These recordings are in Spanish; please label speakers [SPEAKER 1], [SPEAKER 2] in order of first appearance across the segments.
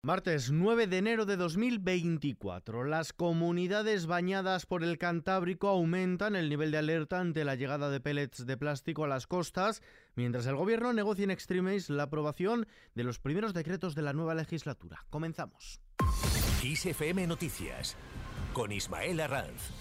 [SPEAKER 1] Martes 9 de enero de 2024. Las comunidades bañadas por el Cantábrico aumentan el nivel de alerta ante la llegada de pellets de plástico a las costas, mientras el gobierno negocia en extremis la aprobación de los primeros decretos de la nueva legislatura. Comenzamos.
[SPEAKER 2] XFM Noticias con Ismael Arranz.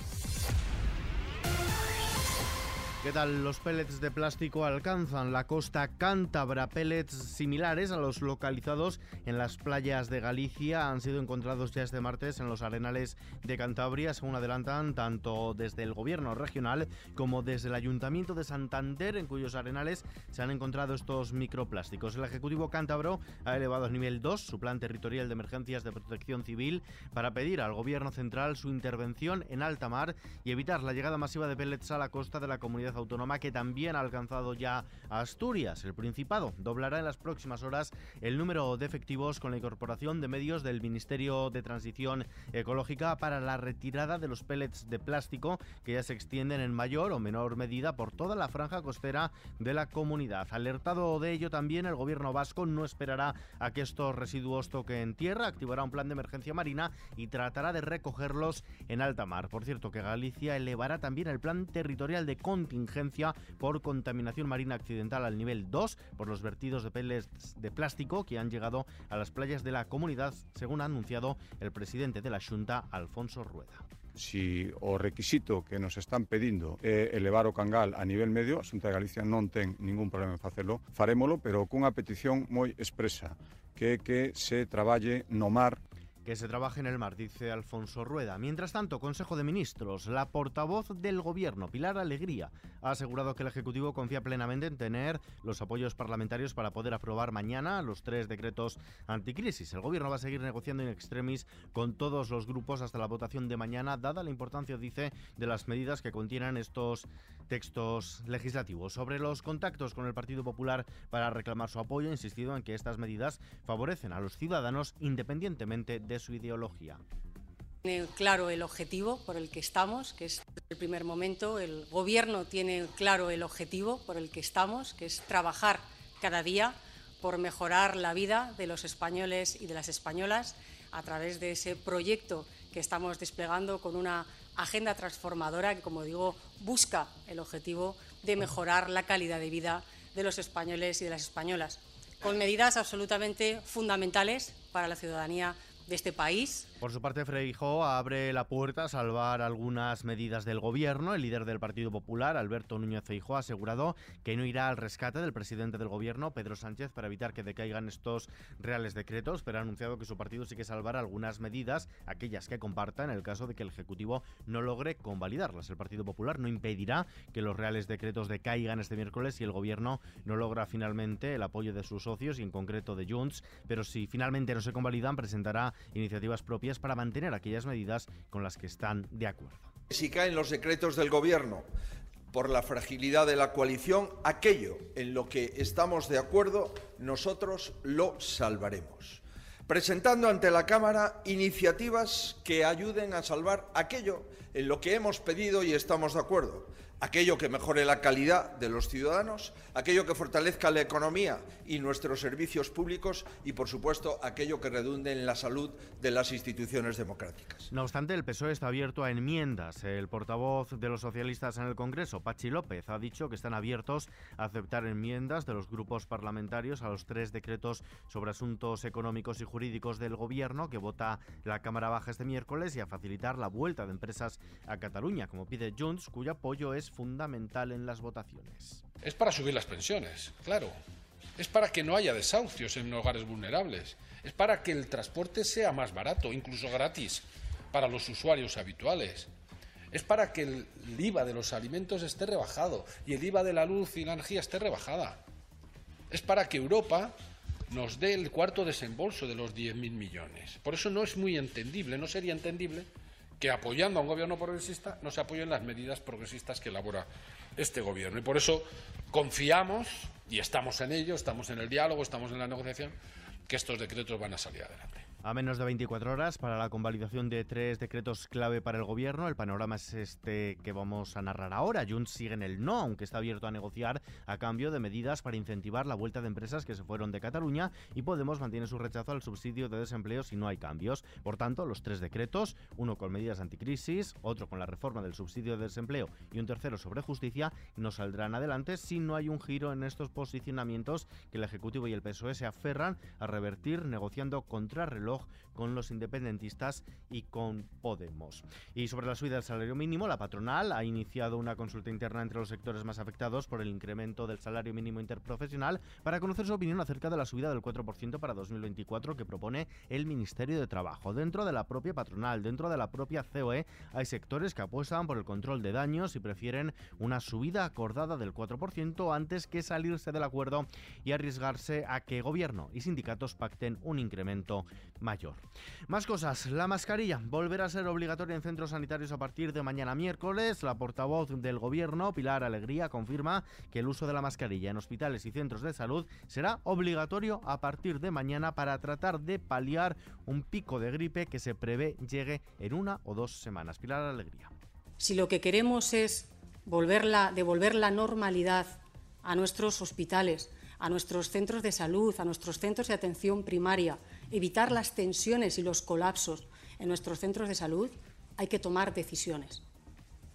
[SPEAKER 1] ¿Qué tal? Los pellets de plástico alcanzan la costa cántabra. Pellets similares a los localizados en las playas de Galicia han sido encontrados ya este martes en los arenales de Cantabria, según adelantan tanto desde el gobierno regional como desde el Ayuntamiento de Santander, en cuyos arenales se han encontrado estos microplásticos. El Ejecutivo cántabro ha elevado a nivel 2 su plan territorial de emergencias de protección civil para pedir al gobierno central su intervención en alta mar y evitar la llegada masiva de pellets a la costa de la comunidad autónoma que también ha alcanzado ya Asturias. El Principado doblará en las próximas horas el número de efectivos con la incorporación de medios del Ministerio de Transición Ecológica para la retirada de los pellets de plástico que ya se extienden en mayor o menor medida por toda la franja costera de la comunidad. Alertado de ello también, el gobierno vasco no esperará a que estos residuos toquen tierra, activará un plan de emergencia marina y tratará de recogerlos en alta mar. Por cierto, que Galicia elevará también el plan territorial de por contaminación marina accidental al nivel 2 por los vertidos de pellets de plástico que han llegado a las playas de la comunidad, según ha anunciado el presidente de la Junta, Alfonso Rueda.
[SPEAKER 3] Si o requisito que nos están pedindo é elevar o cangal a nivel medio, a Xunta de Galicia non ten ningún problema en facelo, farémolo, pero cunha petición moi expresa, que que se traballe no mar
[SPEAKER 1] que se trabaje en el mar, dice Alfonso Rueda. Mientras tanto, Consejo de Ministros, la portavoz del Gobierno, Pilar Alegría, ha asegurado que el Ejecutivo confía plenamente en tener los apoyos parlamentarios para poder aprobar mañana los tres decretos anticrisis. El Gobierno va a seguir negociando en extremis con todos los grupos hasta la votación de mañana, dada la importancia, dice, de las medidas que contienen estos textos legislativos. Sobre los contactos con el Partido Popular para reclamar su apoyo, ha insistido en que estas medidas favorecen a los ciudadanos independientemente de su ideología.
[SPEAKER 4] Tiene claro el objetivo por el que estamos, que es el primer momento. El Gobierno tiene claro el objetivo por el que estamos, que es trabajar cada día por mejorar la vida de los españoles y de las españolas a través de ese proyecto que estamos desplegando con una agenda transformadora que, como digo, busca el objetivo de mejorar la calidad de vida de los españoles y de las españolas, con medidas absolutamente fundamentales para la ciudadanía de este país.
[SPEAKER 1] Por su parte, Freijo abre la puerta a salvar algunas medidas del gobierno. El líder del Partido Popular, Alberto Núñez Feijóo, ha asegurado que no irá al rescate del presidente del gobierno, Pedro Sánchez, para evitar que decaigan estos reales decretos, pero ha anunciado que su partido sí que salvará algunas medidas, aquellas que comparta en el caso de que el Ejecutivo no logre convalidarlas. El Partido Popular no impedirá que los reales decretos decaigan este miércoles si el gobierno no logra finalmente el apoyo de sus socios y en concreto de Junts, pero si finalmente no se convalidan, presentará iniciativas propias para mantener aquellas medidas con las que están de acuerdo.
[SPEAKER 5] Si caen los decretos del Gobierno por la fragilidad de la coalición, aquello en lo que estamos de acuerdo, nosotros lo salvaremos presentando ante la Cámara iniciativas que ayuden a salvar aquello en lo que hemos pedido y estamos de acuerdo, aquello que mejore la calidad de los ciudadanos, aquello que fortalezca la economía y nuestros servicios públicos y, por supuesto, aquello que redunde en la salud de las instituciones democráticas.
[SPEAKER 1] No obstante, el PSOE está abierto a enmiendas. El portavoz de los socialistas en el Congreso, Pachi López, ha dicho que están abiertos a aceptar enmiendas de los grupos parlamentarios a los tres decretos sobre asuntos económicos y jurídicos del Gobierno que vota la Cámara Baja este miércoles y a facilitar la vuelta de empresas a Cataluña, como pide Junts, cuyo apoyo es fundamental en las votaciones.
[SPEAKER 6] Es para subir las pensiones, claro. Es para que no haya desahucios en hogares vulnerables. Es para que el transporte sea más barato, incluso gratis, para los usuarios habituales. Es para que el IVA de los alimentos esté rebajado y el IVA de la luz y la energía esté rebajada. Es para que Europa nos dé el cuarto desembolso de los 10.000 millones. Por eso no es muy entendible, no sería entendible que apoyando a un gobierno progresista no se apoyen las medidas progresistas que elabora este gobierno. Y por eso confiamos, y estamos en ello, estamos en el diálogo, estamos en la negociación, que estos decretos van a salir adelante.
[SPEAKER 1] A menos de 24 horas para la convalidación de tres decretos clave para el gobierno, el panorama es este que vamos a narrar ahora. Junts sigue en el no, aunque está abierto a negociar a cambio de medidas para incentivar la vuelta de empresas que se fueron de Cataluña y Podemos mantiene su rechazo al subsidio de desempleo si no hay cambios. Por tanto, los tres decretos, uno con medidas anticrisis, otro con la reforma del subsidio de desempleo y un tercero sobre justicia, no saldrán adelante si no hay un giro en estos posicionamientos que el Ejecutivo y el PSOE se aferran a revertir negociando contra con los independentistas y con Podemos. Y sobre la subida del salario mínimo, la patronal ha iniciado una consulta interna entre los sectores más afectados por el incremento del salario mínimo interprofesional para conocer su opinión acerca de la subida del 4% para 2024 que propone el Ministerio de Trabajo. Dentro de la propia patronal, dentro de la propia COE, hay sectores que apuestan por el control de daños y prefieren una subida acordada del 4% antes que salirse del acuerdo y arriesgarse a que gobierno y sindicatos pacten un incremento mayor. Más cosas, la mascarilla volverá a ser obligatoria en centros sanitarios a partir de mañana miércoles. La portavoz del gobierno, Pilar Alegría, confirma que el uso de la mascarilla en hospitales y centros de salud será obligatorio a partir de mañana para tratar de paliar un pico de gripe que se prevé llegue en una o dos semanas. Pilar Alegría.
[SPEAKER 4] Si lo que queremos es volverla, devolver la normalidad a nuestros hospitales, a nuestros centros de salud, a nuestros centros de atención primaria, evitar las tensiones y los colapsos en nuestros centros de salud, hay que tomar decisiones.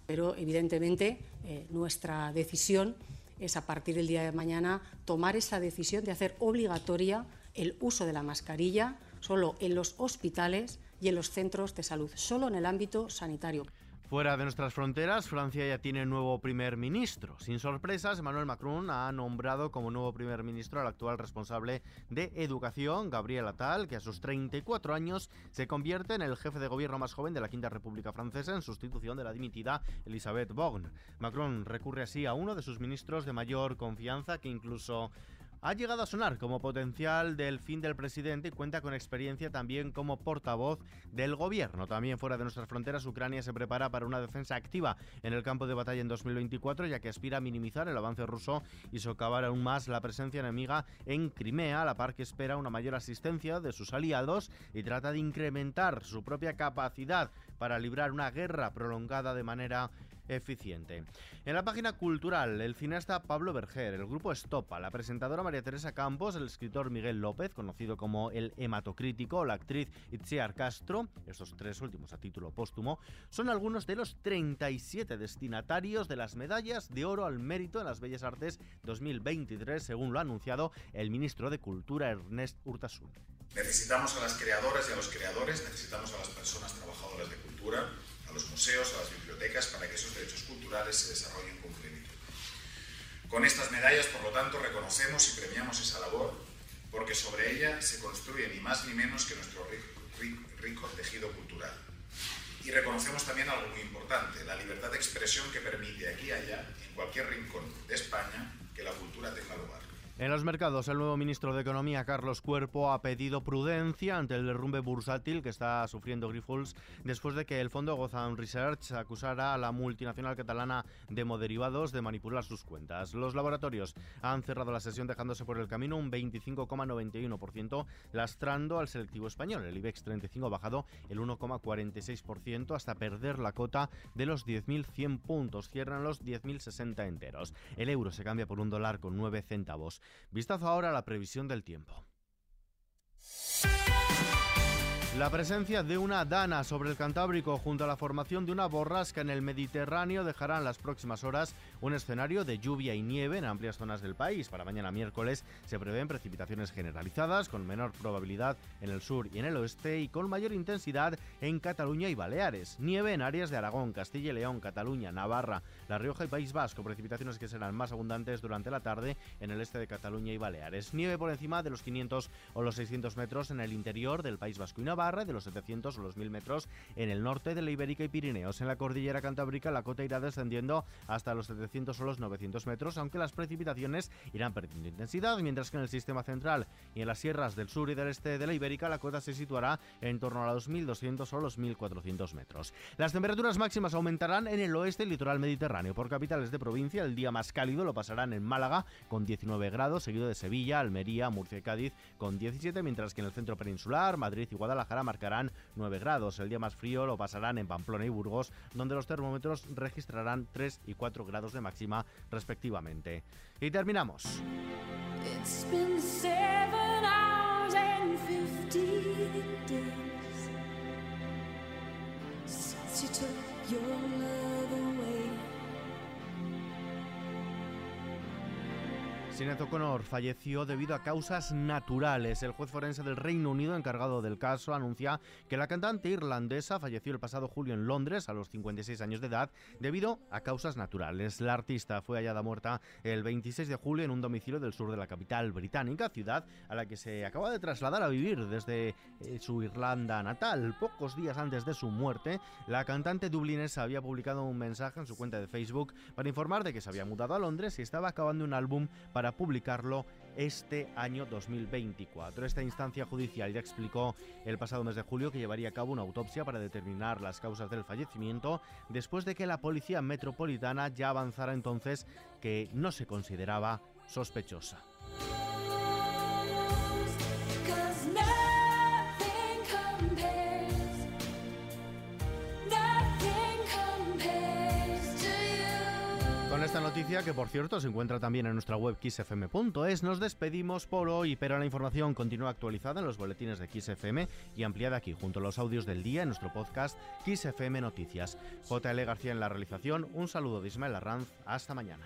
[SPEAKER 4] Pero, evidentemente, eh, nuestra decisión es, a partir del día de mañana, tomar esa decisión de hacer obligatoria el uso de la mascarilla solo en los hospitales y en los centros de salud, solo en el ámbito sanitario.
[SPEAKER 1] Fuera de nuestras fronteras, Francia ya tiene nuevo primer ministro. Sin sorpresas, Emmanuel Macron ha nombrado como nuevo primer ministro al actual responsable de educación, Gabriel Attal, que a sus 34 años se convierte en el jefe de gobierno más joven de la Quinta República Francesa en sustitución de la dimitida Elisabeth Borne. Macron recurre así a uno de sus ministros de mayor confianza que incluso ha llegado a sonar como potencial del fin del presidente y cuenta con experiencia también como portavoz del gobierno. También fuera de nuestras fronteras, Ucrania se prepara para una defensa activa en el campo de batalla en 2024, ya que aspira a minimizar el avance ruso y socavar aún más la presencia enemiga en Crimea, a la par que espera una mayor asistencia de sus aliados y trata de incrementar su propia capacidad para librar una guerra prolongada de manera eficiente. En la página cultural, el cineasta Pablo Berger, el grupo Estopa, la presentadora María Teresa Campos, el escritor Miguel López, conocido como el hematocrítico, la actriz Itziar Castro, estos tres últimos a título póstumo, son algunos de los 37 destinatarios de las medallas de oro al mérito en las Bellas Artes 2023, según lo ha anunciado el ministro de Cultura Ernest Urtasun.
[SPEAKER 7] Necesitamos a las creadoras y a los creadores, necesitamos a las personas trabajadoras de cultura los museos, a las bibliotecas, para que esos derechos culturales se desarrollen con plenitud. Con estas medallas, por lo tanto, reconocemos y premiamos esa labor, porque sobre ella se construye ni más ni menos que nuestro rico, tejido cultural. Y reconocemos también algo muy importante, la libertad de expresión que permite aquí y allá, en cualquier rincón de España, que la cultura tenga lugar.
[SPEAKER 1] En los mercados, el nuevo ministro de Economía, Carlos Cuerpo, ha pedido prudencia ante el derrumbe bursátil que está sufriendo Grifols después de que el fondo Gozan Research acusara a la multinacional catalana de moderivados de manipular sus cuentas. Los laboratorios han cerrado la sesión dejándose por el camino un 25,91%, lastrando al selectivo español. El IBEX 35 ha bajado el 1,46% hasta perder la cota de los 10.100 puntos. Cierran los 10.060 enteros. El euro se cambia por un dólar con 9 centavos. Vistazo ahora a la previsión del tiempo. La presencia de una dana sobre el Cantábrico junto a la formación de una borrasca en el Mediterráneo dejará en las próximas horas un escenario de lluvia y nieve en amplias zonas del país. Para mañana miércoles se prevén precipitaciones generalizadas con menor probabilidad en el sur y en el oeste y con mayor intensidad en Cataluña y Baleares. Nieve en áreas de Aragón, Castilla y León, Cataluña, Navarra, La Rioja y País Vasco. Precipitaciones que serán más abundantes durante la tarde en el este de Cataluña y Baleares. Nieve por encima de los 500 o los 600 metros en el interior del País Vasco y Navarra De los 700 o los 1000 metros en el norte de la Ibérica y Pirineos. En la cordillera cantábrica la cota irá descendiendo hasta los 700 o los 900 metros, aunque las precipitaciones irán perdiendo intensidad, mientras que en el sistema central y en las sierras del sur y del este de la Ibérica la cota se situará en torno a los 1200 o los 1400 metros. Las temperaturas máximas aumentarán en el oeste y litoral mediterráneo. Por capitales de provincia, el día más cálido lo pasarán en Málaga con 19 grados, seguido de Sevilla, Almería, Murcia y Cádiz con 17, mientras que en el centro peninsular, Madrid y Guadalajara marcarán 9 grados. El día más frío lo pasarán en Pamplona y Burgos, donde los termómetros registrarán 3 y 4 grados de máxima respectivamente. Y terminamos. Sinead O'Connor falleció debido a causas naturales. El juez forense del Reino Unido encargado del caso anuncia que la cantante irlandesa falleció el pasado julio en Londres a los 56 años de edad debido a causas naturales. La artista fue hallada muerta el 26 de julio en un domicilio del sur de la capital británica, ciudad a la que se acaba de trasladar a vivir desde eh, su Irlanda natal. Pocos días antes de su muerte, la cantante dublinesa había publicado un mensaje en su cuenta de Facebook para informar de que se había mudado a Londres y estaba acabando un álbum para para publicarlo este año 2024. Esta instancia judicial ya explicó el pasado mes de julio que llevaría a cabo una autopsia para determinar las causas del fallecimiento, después de que la Policía Metropolitana ya avanzara entonces que no se consideraba sospechosa. Esta noticia, que por cierto se encuentra también en nuestra web xfm.es, nos despedimos por hoy, pero la información continúa actualizada en los boletines de XFM y ampliada aquí junto a los audios del día en nuestro podcast XFM Noticias. JL García en la realización, un saludo de Ismael Arranz, hasta mañana.